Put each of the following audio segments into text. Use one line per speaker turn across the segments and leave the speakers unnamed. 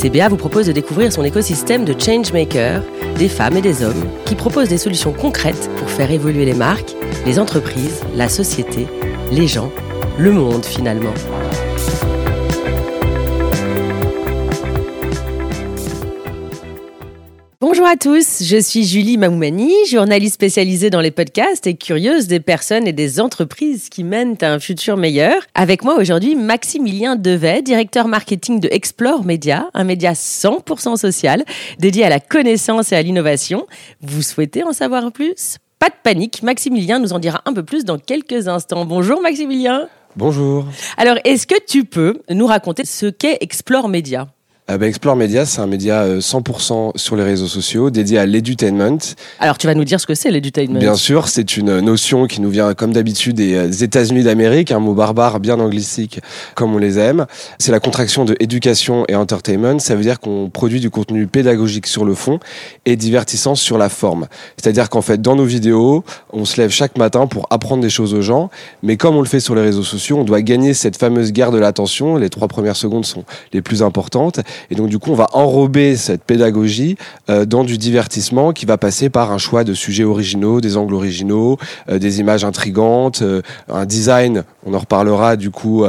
CBA vous propose de découvrir son écosystème de changemakers, des femmes et des hommes qui proposent des solutions concrètes pour faire évoluer les marques, les entreprises, la société, les gens, le monde finalement. Bonjour à tous, je suis Julie Mamoumani, journaliste spécialisée dans les podcasts et curieuse des personnes et des entreprises qui mènent à un futur meilleur. Avec moi aujourd'hui, Maximilien Devet, directeur marketing de Explore Media, un média 100% social dédié à la connaissance et à l'innovation. Vous souhaitez en savoir plus? Pas de panique, Maximilien nous en dira un peu plus dans quelques instants. Bonjour Maximilien.
Bonjour.
Alors, est-ce que tu peux nous raconter ce qu'est Explore Media?
Bah, Explore Media, c'est un média 100% euh, sur les réseaux sociaux dédié à l'edutainment.
Alors, tu vas nous dire ce que c'est l'edutainment
Bien sûr, c'est une notion qui nous vient, comme d'habitude, des euh, États-Unis d'Amérique, un mot barbare bien anglicistique, comme on les aime. C'est la contraction de éducation et entertainment. Ça veut dire qu'on produit du contenu pédagogique sur le fond et divertissant sur la forme. C'est-à-dire qu'en fait, dans nos vidéos, on se lève chaque matin pour apprendre des choses aux gens, mais comme on le fait sur les réseaux sociaux, on doit gagner cette fameuse guerre de l'attention. Les trois premières secondes sont les plus importantes. Et donc, du coup, on va enrober cette pédagogie euh, dans du divertissement qui va passer par un choix de sujets originaux, des angles originaux, euh, des images intrigantes, euh, un design, on en reparlera, du coup,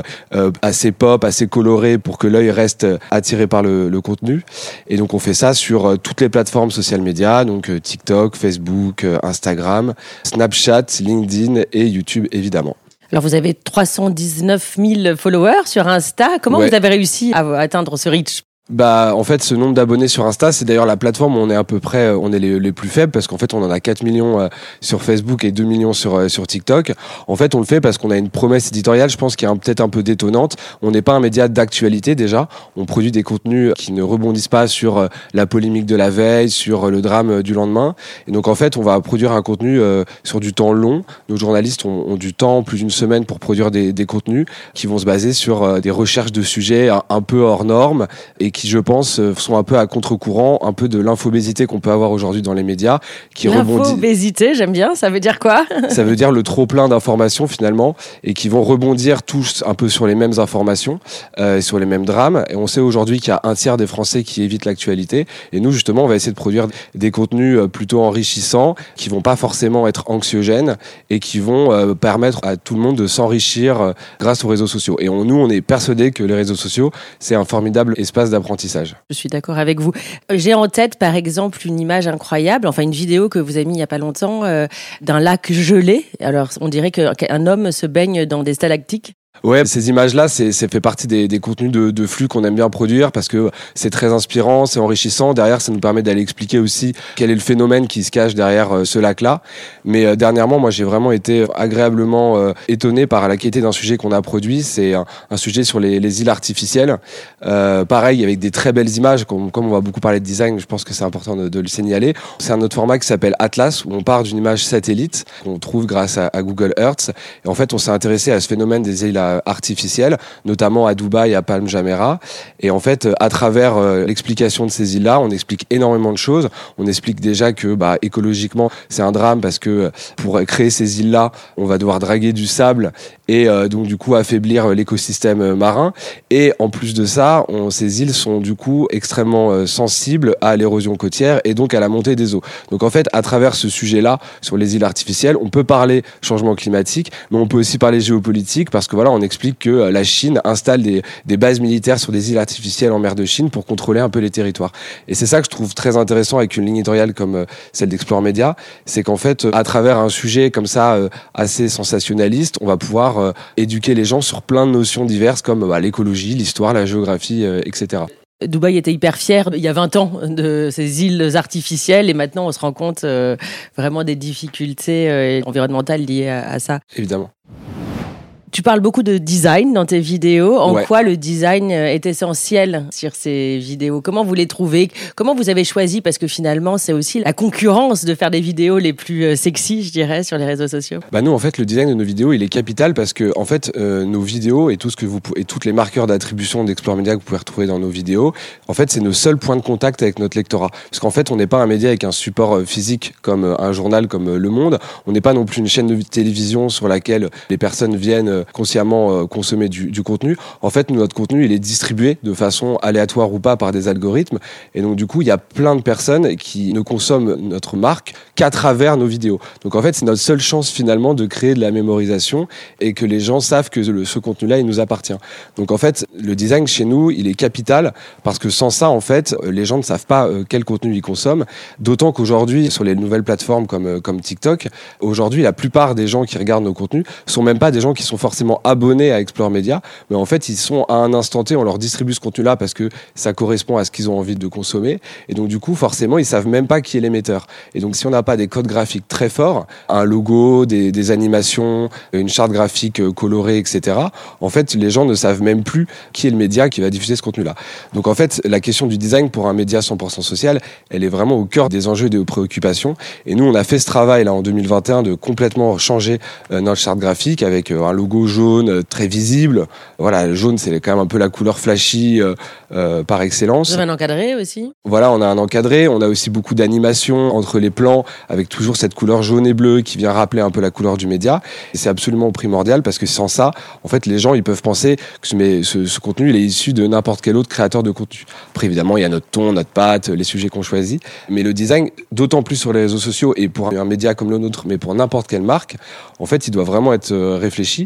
assez pop, assez coloré pour que l'œil reste attiré par le, le, contenu. Et donc, on fait ça sur toutes les plateformes social médias, donc TikTok, Facebook, Instagram, Snapchat, LinkedIn et YouTube, évidemment.
Alors vous avez 319 000 followers sur Insta. Comment vous avez réussi à atteindre ce reach?
Bah, en fait, ce nombre d'abonnés sur Insta, c'est d'ailleurs la plateforme où on est à peu près, euh, on est les, plus faibles parce qu'en fait, on en a 4 millions euh, sur Facebook et 2 millions sur, euh, sur TikTok. En fait, on le fait parce qu'on a une promesse éditoriale, je pense, qui est peut-être un peu détonnante. On n'est pas un média d'actualité déjà. On produit des contenus qui ne rebondissent pas sur la polémique de la veille, sur le drame du lendemain. Et donc, en fait, on va produire un contenu sur du temps long. Nos journalistes ont, du temps, plus d'une semaine pour produire des, des, contenus qui vont se baser sur des recherches de sujets un, un peu hors normes et qui, je pense, euh, sont un peu à contre-courant, un peu de l'infobésité qu'on peut avoir aujourd'hui dans les médias.
qui L'infobésité, j'aime bien, ça veut dire quoi
Ça veut dire le trop plein d'informations finalement, et qui vont rebondir tous un peu sur les mêmes informations, euh, sur les mêmes drames. Et on sait aujourd'hui qu'il y a un tiers des Français qui évitent l'actualité. Et nous, justement, on va essayer de produire des contenus euh, plutôt enrichissants, qui vont pas forcément être anxiogènes, et qui vont euh, permettre à tout le monde de s'enrichir grâce aux réseaux sociaux. Et on, nous, on est persuadés que les réseaux sociaux, c'est un formidable espace d'apprentissage
je suis d'accord avec vous. J'ai en tête, par exemple, une image incroyable, enfin une vidéo que vous avez mis il y a pas longtemps euh, d'un lac gelé. Alors, on dirait qu'un homme se baigne dans des stalactiques.
Ouais, ces images-là, c'est fait partie des, des contenus de, de, flux qu'on aime bien produire parce que c'est très inspirant, c'est enrichissant. Derrière, ça nous permet d'aller expliquer aussi quel est le phénomène qui se cache derrière euh, ce lac-là. Mais euh, dernièrement, moi, j'ai vraiment été agréablement euh, étonné par la qualité d'un sujet qu'on a produit. C'est un, sujet sur les, les îles artificielles. pareil, avec des très belles images. Comme, comme, on va beaucoup parler de design, je pense que c'est important de, de, le signaler. C'est un autre format qui s'appelle Atlas, où on part d'une image satellite qu'on trouve grâce à, à, Google Earth. Et en fait, on s'est intéressé à ce phénomène des îles artificielles, notamment à Dubaï, à Palm Jumeirah. Et en fait, à travers euh, l'explication de ces îles-là, on explique énormément de choses. On explique déjà que bah, écologiquement, c'est un drame parce que pour créer ces îles-là, on va devoir draguer du sable et euh, donc du coup affaiblir l'écosystème marin. Et en plus de ça, ces îles sont du coup extrêmement euh, sensibles à l'érosion côtière et donc à la montée des eaux. Donc en fait, à travers ce sujet-là sur les îles artificielles, on peut parler changement climatique, mais on peut aussi parler géopolitique parce que voilà, on explique que euh, la Chine installe des, des bases militaires sur des îles artificielles en mer de Chine pour contrôler un peu les territoires. Et c'est ça que je trouve très intéressant avec une ligne éditoriale comme celle d'Explore Media, c'est qu'en fait, à travers un sujet comme ça assez sensationnaliste, on va pouvoir euh, éduquer les gens sur plein de notions diverses comme bah, l'écologie, l'histoire, la géographie, euh, etc.
Dubaï était hyper fier il y a 20 ans de ces îles artificielles et maintenant on se rend compte euh, vraiment des difficultés environnementales liées à, ça.
Évidemment.
Tu parles beaucoup de design dans tes vidéos. En quoi le design est essentiel sur ces vidéos? Comment vous les trouvez? Comment vous avez choisi? Parce que finalement, c'est aussi la concurrence de faire des vidéos les plus euh, sexy, je dirais, sur les réseaux sociaux.
Bah nous, en fait, le design de nos vidéos, il est capital parce que, en fait, euh, nos vidéos et tout ce que vous et toutes les marqueurs d'attribution d'Explore Media que vous pouvez retrouver dans nos vidéos, en fait, c'est nos seuls points de contact avec notre lectorat. Parce qu'en fait, on n'est pas un média avec un support euh, physique comme un journal comme Le Monde. On n'est pas non plus une chaîne de télévision sur laquelle les personnes viennent consciemment consommer du, contenu. En fait, notre contenu, il est distribué de façon aléatoire ou pas par des algorithmes. Et donc, du coup, il y a plein de personnes qui ne consomment notre marque qu'à travers nos vidéos. Donc, en fait, c'est notre seule chance finalement de créer de la mémorisation et que les gens savent que ce contenu-là, il nous appartient. Donc, en fait, le design chez nous, il est capital parce que sans ça, en fait, les gens ne savent pas euh, quel contenu ils consomment. D'autant qu'aujourd'hui, sur les nouvelles plateformes comme, euh, comme TikTok, aujourd'hui, la plupart des gens qui regardent nos contenus sont même pas des gens qui sont forcément abonnés à Explore Media, mais en fait, ils sont à un instant T, on leur distribue ce contenu-là parce que ça correspond à ce qu'ils ont envie de consommer. Et donc, du coup, forcément, ils savent même pas qui est l'émetteur. Et donc, si on n'a pas des codes graphiques très forts, un logo, des, animations, une charte graphique euh, colorée, etc., en fait, les gens ne savent même plus qui est le média qui va diffuser ce contenu-là. Donc, en fait, la question du design pour un média 100% social, elle est vraiment au cœur des enjeux et des préoccupations. Et nous, on a fait ce travail là en 2021 de complètement changer euh, notre charte graphique avec euh, un logo jaune très visible. Voilà, le jaune, c'est quand même un peu la couleur flashy par excellence.
Vous avez un encadré aussi?
Voilà, on a un encadré. On a aussi beaucoup d'animation entre les plans avec toujours cette couleur jaune et bleue qui vient rappeler un peu la couleur du média. Et c'est absolument primordial parce que sans ça, en fait, les gens ils peuvent penser que ce, ce, contenu il est issu de n'importe quel autre créateur de contenu. Après, évidemment, il y a notre ton, notre patte, les sujets qu'on choisit. Mais le design, d'autant plus sur les réseaux sociaux et pour un média comme le nôtre, mais pour n'importe quelle marque, en fait, il doit vraiment être euh, réfléchi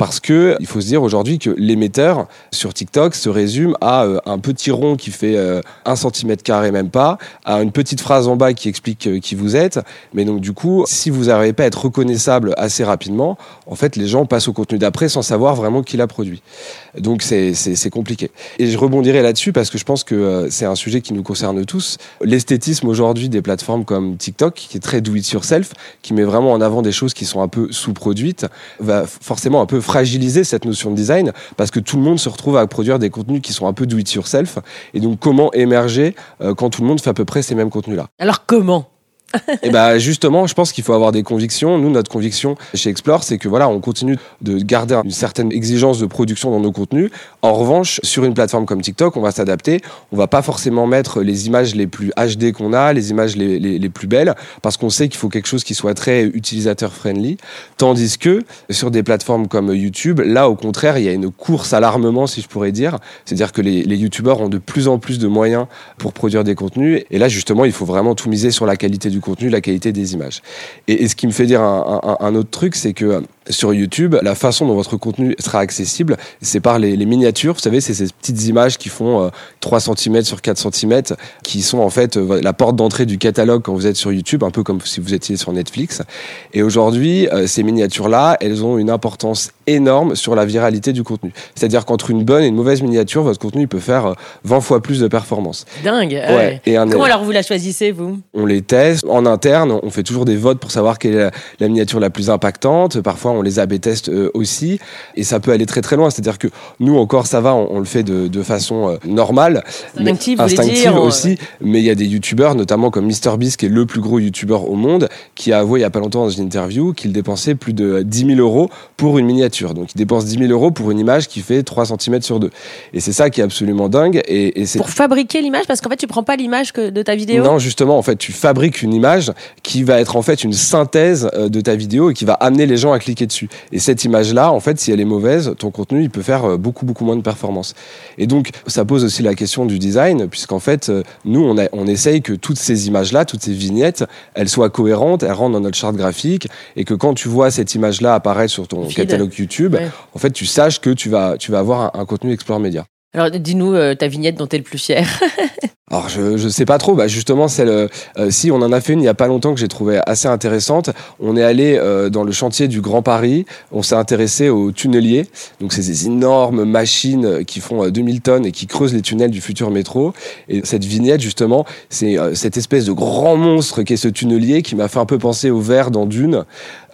parce que il faut se dire aujourd'hui que l'émetteur sur TikTok se résume à euh, un petit rond qui fait euh, un centimètre carré même pas, à une petite phrase en bas qui explique euh, qui vous êtes. Mais donc du coup, si vous n'arrivez pas à être reconnaissable assez rapidement, en fait, les gens passent au contenu d'après sans savoir vraiment qui l'a produit. Donc c'est compliqué. Et je rebondirai là-dessus parce que je pense que c'est un sujet qui nous concerne tous. L'esthétisme aujourd'hui des plateformes comme TikTok, qui est très do it yourself, qui met vraiment en avant des choses qui sont un peu sous-produites, va forcément un peu fragiliser cette notion de design parce que tout le monde se retrouve à produire des contenus qui sont un peu do it yourself. Et donc, comment émerger euh, quand tout le monde fait à peu près ces mêmes contenus-là?
Alors, comment?
Et bah justement, je pense qu'il faut avoir des convictions. Nous, notre conviction chez Explore, c'est que voilà, on continue de garder une certaine exigence de production dans nos contenus. En revanche, sur une plateforme comme TikTok, on va s'adapter. On va pas forcément mettre les images les plus HD qu'on a, les images les, les, les plus belles, parce qu'on sait qu'il faut quelque chose qui soit très utilisateur friendly. Tandis que sur des plateformes comme YouTube, là, au contraire, il y a une course à l'armement, si je pourrais dire. C'est-à-dire que les, les YouTubeurs ont de plus en plus de moyens pour produire des contenus. Et là, justement, il faut vraiment tout miser sur la qualité du contenu, la qualité des images. Et, ce qui me fait dire un, autre truc, c'est que sur YouTube, la façon dont votre contenu sera accessible, c'est par les, miniatures. Vous savez, c'est ces petites images qui font 3 euh, cm sur 4 cm, qui sont en fait euh, la porte d'entrée du catalogue quand vous êtes sur YouTube, un peu comme si vous étiez sur Netflix. Et aujourd'hui, euh, ces miniatures-là, elles ont une importance énorme sur la viralité du contenu. C'est-à-dire qu'entre une bonne et une mauvaise miniature, votre contenu il peut faire 20 fois plus de performance.
Dingue. Ouais. Et Comment alors vous la choisissez, vous?
On les teste en interne. On fait toujours des votes pour savoir quelle est la, miniature la plus impactante. Parfois, on les AB teste euh, aussi. Et ça peut aller très très loin. C'est-à-dire que nous, encore, ça va, on, le fait de, de façon euh, normale.
Instinctive,
instinctive aussi. Mais il y a des youtubeurs, notamment comme MrBeast, qui est le plus gros youtubeur au monde, qui a avoué il y a pas longtemps dans une interview qu'il dépensait plus de 10 000 euros pour une miniature. Donc, il dépense 10 000 euros pour une image qui fait 3 cm sur 2. Et c'est ça qui est absolument dingue. Et, et
pour fabriquer l'image, parce qu'en fait, tu prends pas l'image de ta vidéo
Non, justement, en fait, tu fabriques une image qui va être en fait une synthèse euh, de ta vidéo et qui va amener les gens à cliquer dessus. Et cette image-là, en fait, si elle est mauvaise, ton contenu, il peut faire euh, beaucoup, beaucoup moins de performance. Et donc, ça pose aussi la question du design, puisqu'en fait, euh, nous, on, a, on essaye que toutes ces images-là, toutes ces vignettes, elles soient cohérentes, elles rentrent dans notre charte graphique, et que quand tu vois cette image-là apparaître sur ton catalogue YouTube, en fait, tu saches que tu vas, tu vas avoir un, contenu Explore Média.
Alors, dis-nous ta vignette dont tu es le plus fier.
alors je je sais pas trop, bah justement celle euh, si on en a fait une il y a pas longtemps que j'ai trouvé assez intéressante. On est allé euh, dans le chantier du Grand Paris, on s'est intéressé aux tunneliers. Donc c'est ces énormes machines qui font 2000 tonnes et qui creusent les tunnels du futur métro et cette vignette justement, c'est cette espèce de grand monstre qui est ce tunnelier qui m'a fait un peu penser au verre dans Dune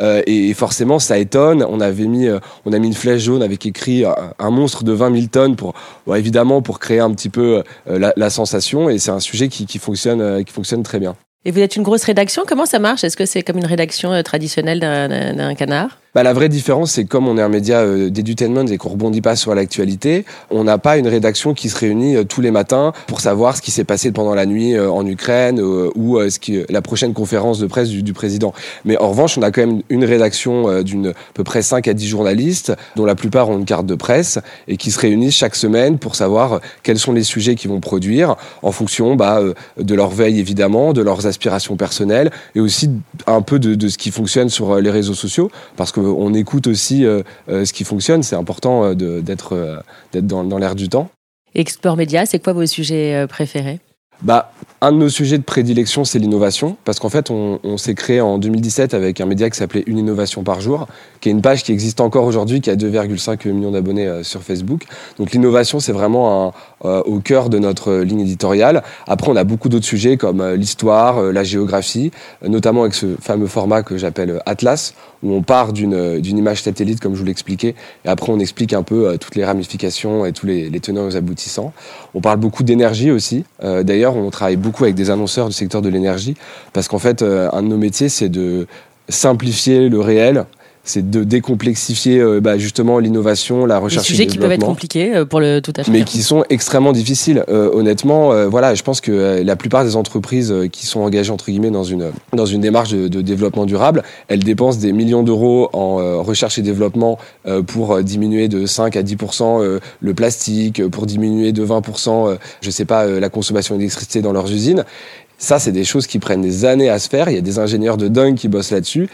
et forcément ça étonne. On avait mis on a mis une flèche jaune avec écrit un monstre de 20 000 tonnes pour évidemment pour créer un petit peu la, la sensation et c'est un sujet qui, qui fonctionne, euh, qui fonctionne très bien.
Et vous êtes une grosse rédaction, comment ça marche? Est-ce que c'est comme une rédaction euh, traditionnelle d'un canard?
Bah, la vraie différence, c'est comme on est un média euh, d'edutainment et qu'on rebondit pas sur l'actualité, on n'a pas une rédaction qui se réunit euh, tous les matins pour savoir ce qui s'est passé pendant la nuit euh, en Ukraine ou ce qui, la prochaine conférence de presse du, président. Mais en revanche, on a quand même une rédaction d'une peu près 5 à 10 journalistes, dont la plupart ont une carte de presse et qui se réunissent chaque semaine pour savoir quels sont les sujets qu'ils vont produire en fonction bah, de leur veille évidemment, de leurs aspirations personnelles et aussi un peu de, de ce qui fonctionne sur les réseaux sociaux parce que on écoute aussi euh, euh, ce qui fonctionne. C'est important euh, d'être dans, dans l'air du temps.
Explore Média, c'est quoi vos sujets préférés?
Bah, un de nos sujets de prédilection, c'est l'innovation, parce qu'en fait, on, s'est créé en 2017 avec un média qui s'appelait Une innovation par jour, qui est une page qui existe encore aujourd'hui, qui a 2,5 millions d'abonnés euh, sur Facebook. Donc l'innovation, c'est vraiment euh, au cœur de notre ligne éditoriale. Après, on a beaucoup d'autres sujets comme euh, l'histoire, la géographie, notamment avec ce fameux format que j'appelle Atlas, où on part d'une image satellite, comme je vous l'expliquais, et après on explique un peu toutes les ramifications et tous les, les tenants aux aboutissants. On parle beaucoup d'énergie aussi. D'ailleurs, on travaille beaucoup avec des annonceurs du secteur de l'énergie parce qu'en fait, euh, un de nos métiers, c'est de simplifier le réel c'est de décomplexifier euh, bah, justement l'innovation, la recherche.
Des sujets qui peuvent être compliqués euh, pour le tout à fait.
Mais qui sont extrêmement difficiles. honnêtement, voilà, je pense que la plupart des entreprises qui sont engagées entre guillemets dans une dans une démarche de, de développement durable, elles dépensent des millions d'euros en recherche et développement pour diminuer de 5 à 10% le plastique, pour diminuer de 20% je sais pas, la consommation d'électricité dans leurs usines. Ça, c'est des choses qui prennent des années à se faire. Il y a des ingénieurs de dingue qui bossent là-dessus.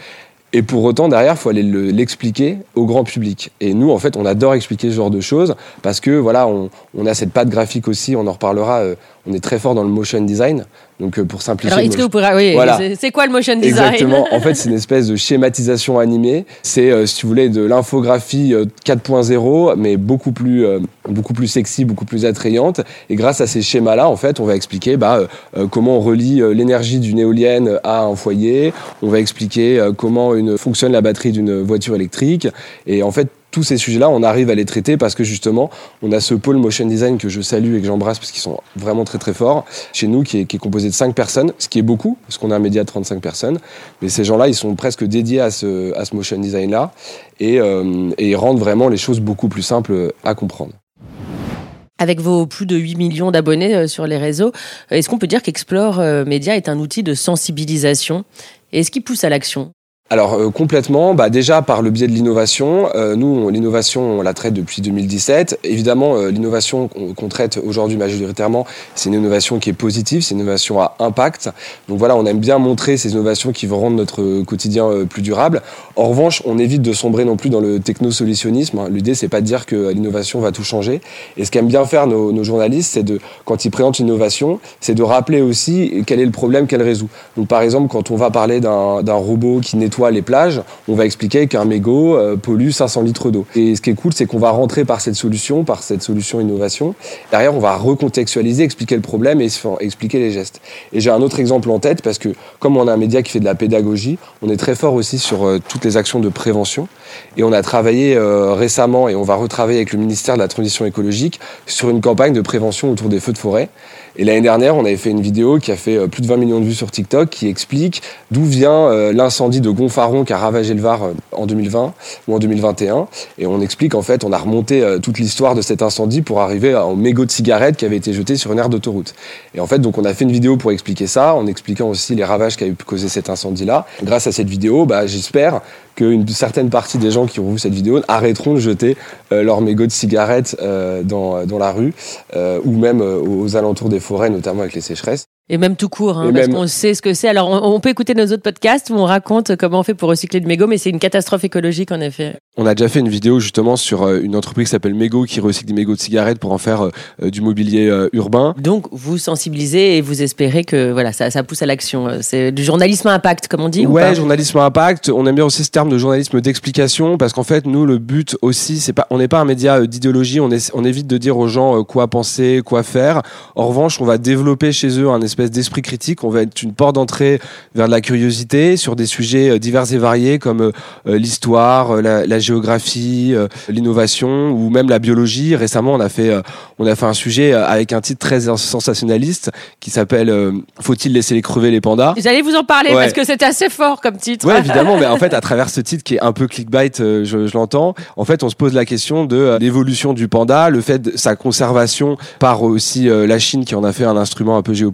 Et pour autant, derrière, il faut aller l'expliquer au grand public. Et nous, en fait, on adore expliquer ce genre de choses parce que, voilà, on, a cette patte graphique aussi, on en reparlera. Euh, on est très fort dans le motion design. Donc, euh, pour simplifier.
Alors, est-ce que vous pourrez. Oui, voilà. c'est quoi le motion design?
Exactement. En fait, c'est une espèce de schématisation animée. C'est, euh, si vous voulez, de l'infographie 4.0, mais beaucoup plus, beaucoup plus sexy, beaucoup plus attrayante. Et grâce à ces schémas-là, en fait, on va expliquer bah, comment on relie l'énergie d'une éolienne à un foyer. On va expliquer comment fonctionne la batterie d'une voiture électrique. Et en fait, tous ces sujets-là, on arrive à les traiter parce que justement, on a ce pôle motion design que je salue et que j'embrasse parce qu'ils sont vraiment très très forts chez nous, qui est, composé de 5 personnes, ce qui est beaucoup, parce qu'on a un média de 35 personnes. Mais ces gens-là, ils sont presque dédiés à ce, motion design-là et, euh, et ils rendent vraiment les choses beaucoup plus simples à comprendre.
Avec vos plus de 8 millions d'abonnés euh, sur les réseaux, est-ce qu'on peut dire qu'Explore euh, Media est un outil de sensibilisation? Est-ce qui pousse à l'action?
Alors euh, complètement, bah, déjà par le biais de l'innovation. Euh, nous, l'innovation, on la traite depuis 2017. Évidemment, euh, l'innovation qu'on traite aujourd'hui majoritairement, c'est une innovation qui est positive, c'est une innovation à impact. Donc voilà, on aime bien montrer ces innovations qui vont rendre notre quotidien plus durable. En revanche, on évite de sombrer non plus dans le technosolutionnisme. Hein. L'idée, c'est pas de dire que l'innovation va tout changer. Et ce qu'aiment bien faire nos, nos journalistes, c'est de, quand ils présentent l'innovation, c'est de rappeler aussi quel est le problème qu'elle résout. Donc par exemple, quand on va parler d'un robot qui nettoie les plages, on va expliquer qu'un mégot euh, pollue 500 litres d'eau. Et ce qui est cool, c'est qu'on va rentrer par cette solution, par cette solution innovation. Derrière, on va recontextualiser, expliquer le problème et expliquer les gestes. Et j'ai un autre exemple en tête parce que comme on a un média qui fait de la pédagogie, on est très fort aussi sur euh, toutes les actions de prévention. Et on a travaillé euh, récemment et on va retravailler avec le ministère de la Transition écologique sur une campagne de prévention autour des feux de forêt. Et l'année dernière, on avait fait une vidéo qui a fait euh, plus de 20 millions de vues sur TikTok qui explique d'où vient euh, l'incendie de Gonfaron qui a ravagé le Var euh, en 2020 ou en 2021. Et on explique en fait, on a remonté toute l'histoire de cet incendie pour arriver au mégot de cigarette qui avait été jeté sur une aire d'autoroute. Et en fait, donc on a fait une vidéo pour expliquer ça, en expliquant aussi les ravages qu'a causé cet incendie-là. Grâce à cette vidéo, bah, j'espère qu'une certaine partie des gens qui ont vu cette vidéo arrêteront de jeter leur mégot de cigarette dans, dans la rue ou même aux alentours des forêts, notamment avec les sécheresses.
Et même tout court, hein, parce
même-
qu'on sait ce que c'est. Alors, on, on peut écouter nos autres podcasts où on raconte comment on fait pour recycler du mégot, mais c'est une catastrophe écologique, en effet.
On a déjà fait une vidéo justement sur euh, une entreprise qui s'appelle Mego qui recycle des mégots de cigarettes pour en faire euh, du mobilier euh, urbain.
Donc, vous sensibilisez et vous espérez que voilà, ça, ça pousse à l'action. C'est du journalisme à impact, comme on dit. ou
Ouais,
pas?
journalisme à impact. On aime bien aussi ce terme de journalisme d'explication parce qu'en fait, nous, le but aussi, c'est pas, on n'est pas un média d'idéologie. On, est, on évite de dire aux gens quoi penser, quoi faire. En revanche, on va développer chez eux un espèce d'esprit critique. On va être une porte d'entrée vers de la curiosité sur des sujets euh, divers et variés comme euh, euh, l'histoire, la, la géographie, l'innovation ou même la biologie. Récemment, on a fait, on a fait un sujet avec un titre très sensationnaliste qui s'appelle Faut-il laisser les crever les pandas?
J'allais vous en parler
Ouais.
parce que c'était assez fort comme titre.
Ouais, évidemment, mais en fait, à travers ce titre qui est un peu clickbait, je, je l'entends, en fait, on se pose la question de l'évolution du panda, le fait de sa conservation par aussi la Chine qui en a fait un instrument un peu géopolitique,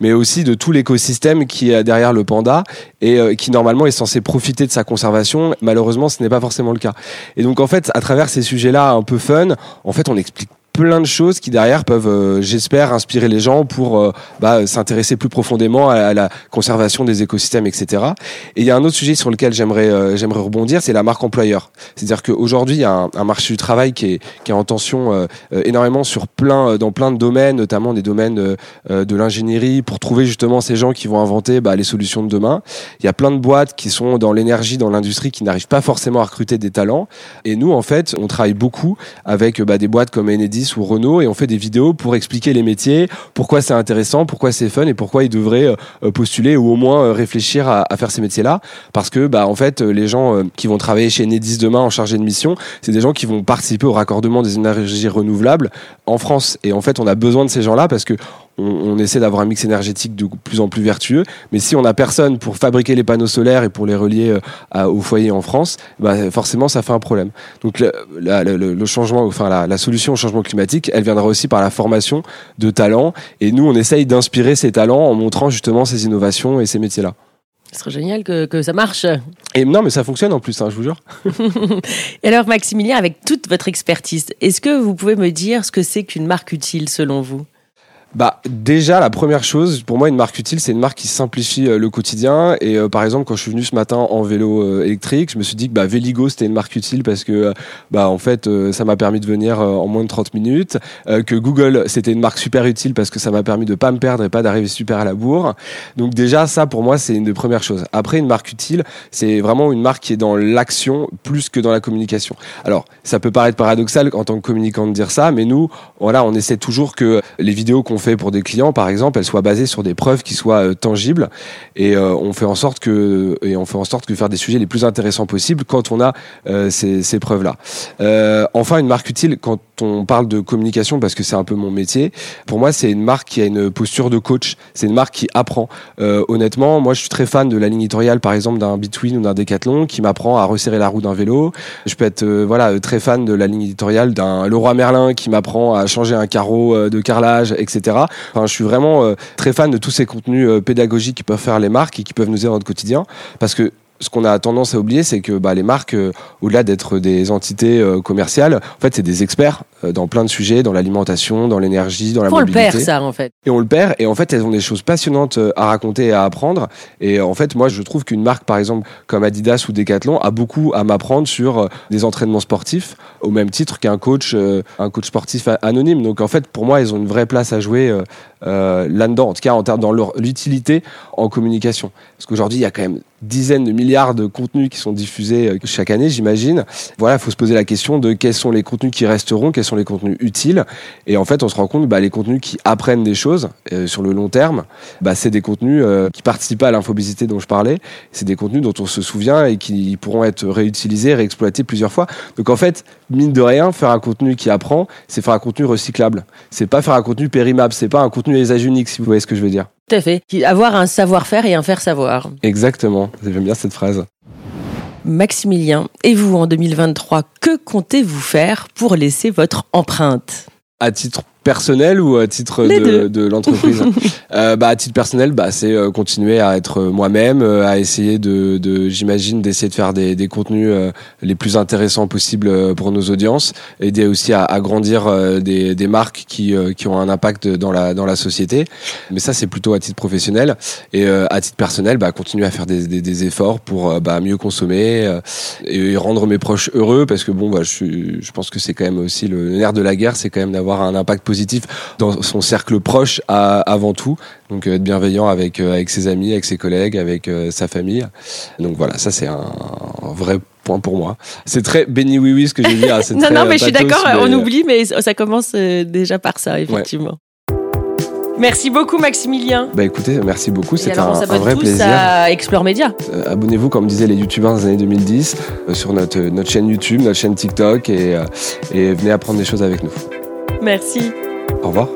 mais aussi de tout l'écosystème qui est derrière le panda et euh, qui normalement est censé profiter de sa conservation. Malheureusement, ce n'est pas forcément le cas. Et donc, en fait, à travers ces sujets-là un peu fun, en fait, on explique plein de choses qui derrière peuvent, euh, j'espère, inspirer les gens pour euh, bah, s'intéresser plus profondément à, la conservation des écosystèmes, etc. Et il y a un autre sujet sur lequel j'aimerais euh, j'aimerais rebondir, c'est la marque employeur. C'est-à-dire qu'aujourd'hui, il y a un, marché du travail qui est, qui est en tension euh, euh, énormément sur plein, dans plein de domaines, notamment des domaines de l'ingénierie, pour trouver justement ces gens qui vont inventer bah, les solutions de demain. Il y a plein de boîtes qui sont dans l'énergie, dans l'industrie, qui n'arrivent pas forcément à recruter des talents. Et nous, en fait, on travaille beaucoup avec bah, des boîtes comme Enedis ou Renault et on fait des vidéos pour expliquer les métiers, pourquoi c'est intéressant, pourquoi c'est fun et pourquoi ils devraient euh, postuler ou au moins euh, réfléchir à, faire ces métiers-là. Parce que, bah, en fait, les gens euh, qui vont travailler chez Enedis demain en chargé de mission, c'est des gens qui vont participer au raccordement des énergies renouvelables en France. Et en fait, on a besoin de ces gens-là parce que on, on essaie d'avoir un mix énergétique de plus en plus vertueux. Mais si on n'a personne pour fabriquer les panneaux solaires et pour les relier euh, à- au foyer en France, bah, forcément, ça fait un problème. Donc, le, la- le- le- le changement, enfin, la, la solution au changement climatique, elle viendra aussi par la formation de talents. Et nous, on essaye d'inspirer ces talents en montrant justement ces innovations et ces métiers-là.
Ce serait génial que, que ça marche.
Et non, mais ça fonctionne en plus, hein, je vous jure.
Et alors, Maximilien, avec toute votre expertise, est-ce que vous pouvez me dire ce que c'est qu'une marque utile selon vous?
Bah déjà la première chose pour moi une marque utile c'est une marque qui simplifie euh, le quotidien. Et euh, par exemple quand je suis venu ce matin en vélo euh, électrique je me suis dit que bah Véligo c'était une marque utile parce que euh, bah en fait ça m'a permis de venir en moins de 30 minutes. Que Google c'était une marque super utile parce que ça m'a permis de pas me perdre et pas d'arriver super à la bourre. Donc déjà ça pour moi c'est une des premières choses. Après une marque utile c'est vraiment une marque qui est dans l'action plus que dans la communication. Alors ça peut paraître paradoxal en tant que communicant de dire ça mais nous voilà on essaie toujours que les vidéos qu'on fait pour des clients, par exemple, elles soient basées sur des preuves qui soient euh, tangibles, et euh, on fait en sorte que et on fait en sorte que faire des sujets les plus intéressants possibles quand on a euh, ces, preuves-là. Euh, enfin, une marque utile quand on parle de communication, parce que c'est un peu mon métier. Pour moi, c'est une marque qui a une posture de coach. C'est une marque qui apprend. Honnêtement, moi, je suis très fan de la ligne éditoriale, par exemple, d'un Between ou d'un Decathlon, qui m'apprend à resserrer la roue d'un vélo. Je peux être voilà très fan de la ligne éditoriale d'un Leroy Merlin qui m'apprend à changer un carreau de carrelage, etc. Je suis vraiment euh, très fan de tous ces contenus euh, pédagogiques qui peuvent faire les marques et qui peuvent nous aider dans notre quotidien, parce que ce qu'on a tendance à oublier, c'est que bah, les marques, euh, au-delà d'être des entités euh, commerciales, en fait, c'est des experts euh, dans plein de sujets, dans l'alimentation, dans l'énergie, dans la
On le
mobilité.
perd, ça, en fait.
Et on le perd. Et en fait, elles ont des choses passionnantes à raconter et à apprendre. Et en fait, moi, je trouve qu'une marque, par exemple, comme Adidas ou Decathlon, a beaucoup à m'apprendre sur des entraînements sportifs, au même titre qu'un coach, un coach sportif anonyme. Donc, en fait, pour moi, ils ont une vraie place à jouer là-dedans. En tout cas, en termes dans leur l'utilité en communication. Parce qu'aujourd'hui, il y a quand même dizaines de milliards de contenus qui sont diffusés euh, chaque année, j'imagine. Voilà, il faut se poser la question de quels sont les contenus qui resteront, quels sont les contenus utiles. Et en fait, on se rend compte bah, les contenus qui apprennent des choses euh, sur le long terme, bah, c'est des contenus euh, qui participent à l'infobésité dont je parlais. C'est des contenus dont on se souvient et qui pourront être réutilisés, réexploités plusieurs fois. Donc en fait, mine de rien, faire un contenu qui apprend, c'est faire un contenu recyclable. C'est pas faire un contenu périmable, c'est pas un contenu à usage unique, si vous voyez ce que je veux dire.
Tout à fait. Avoir un savoir-faire et un faire-savoir.
Exactement. J'aime bien cette phrase.
Maximilien, et vous, en 2023, que comptez-vous faire pour laisser votre empreinte?
À titre personnel ou à titre
Les
de, de l'entreprise Euh, bah, À titre personnel, bah, c'est euh, continuer à être moi-même, euh, à essayer de, de j'imagine, d'essayer de faire des, des contenus euh, les plus intéressants possibles euh, pour nos audiences, aider aussi à, à grandir euh, des, des marques qui, euh, qui ont un impact dans la, dans la société. Mais ça, c'est plutôt à titre professionnel. Et euh, à titre personnel, bah, continuer à faire des, des, des efforts pour euh, bah, mieux consommer euh, et rendre mes proches heureux parce que bon, bah, je, je pense que c'est quand même aussi le nerf de la guerre, c'est quand même d'avoir un impact positif dans son cercle proche à- avant tout. Donc euh, être bienveillant avec, euh, avec ses amis, avec ses collègues, avec euh, sa famille. Donc voilà, ça c'est un, un vrai point pour moi. C'est très béni oui oui ce que j'ai dit. c'est
Non,
très,
non, mais je suis d'accord,
mais-
on oublie, mais ça commence déjà par ça, effectivement. Merci beaucoup, Maximilien.
Bah écoutez, merci beaucoup, c'était un, vrai
tous
plaisir.
à Explore Média.
Euh, Abonnez-vous, comme disaient les youtubeurs des années 2010, euh, sur notre, notre chaîne YouTube, notre chaîne TikTok et, euh, et venez apprendre des choses avec nous.
Merci.
Au revoir.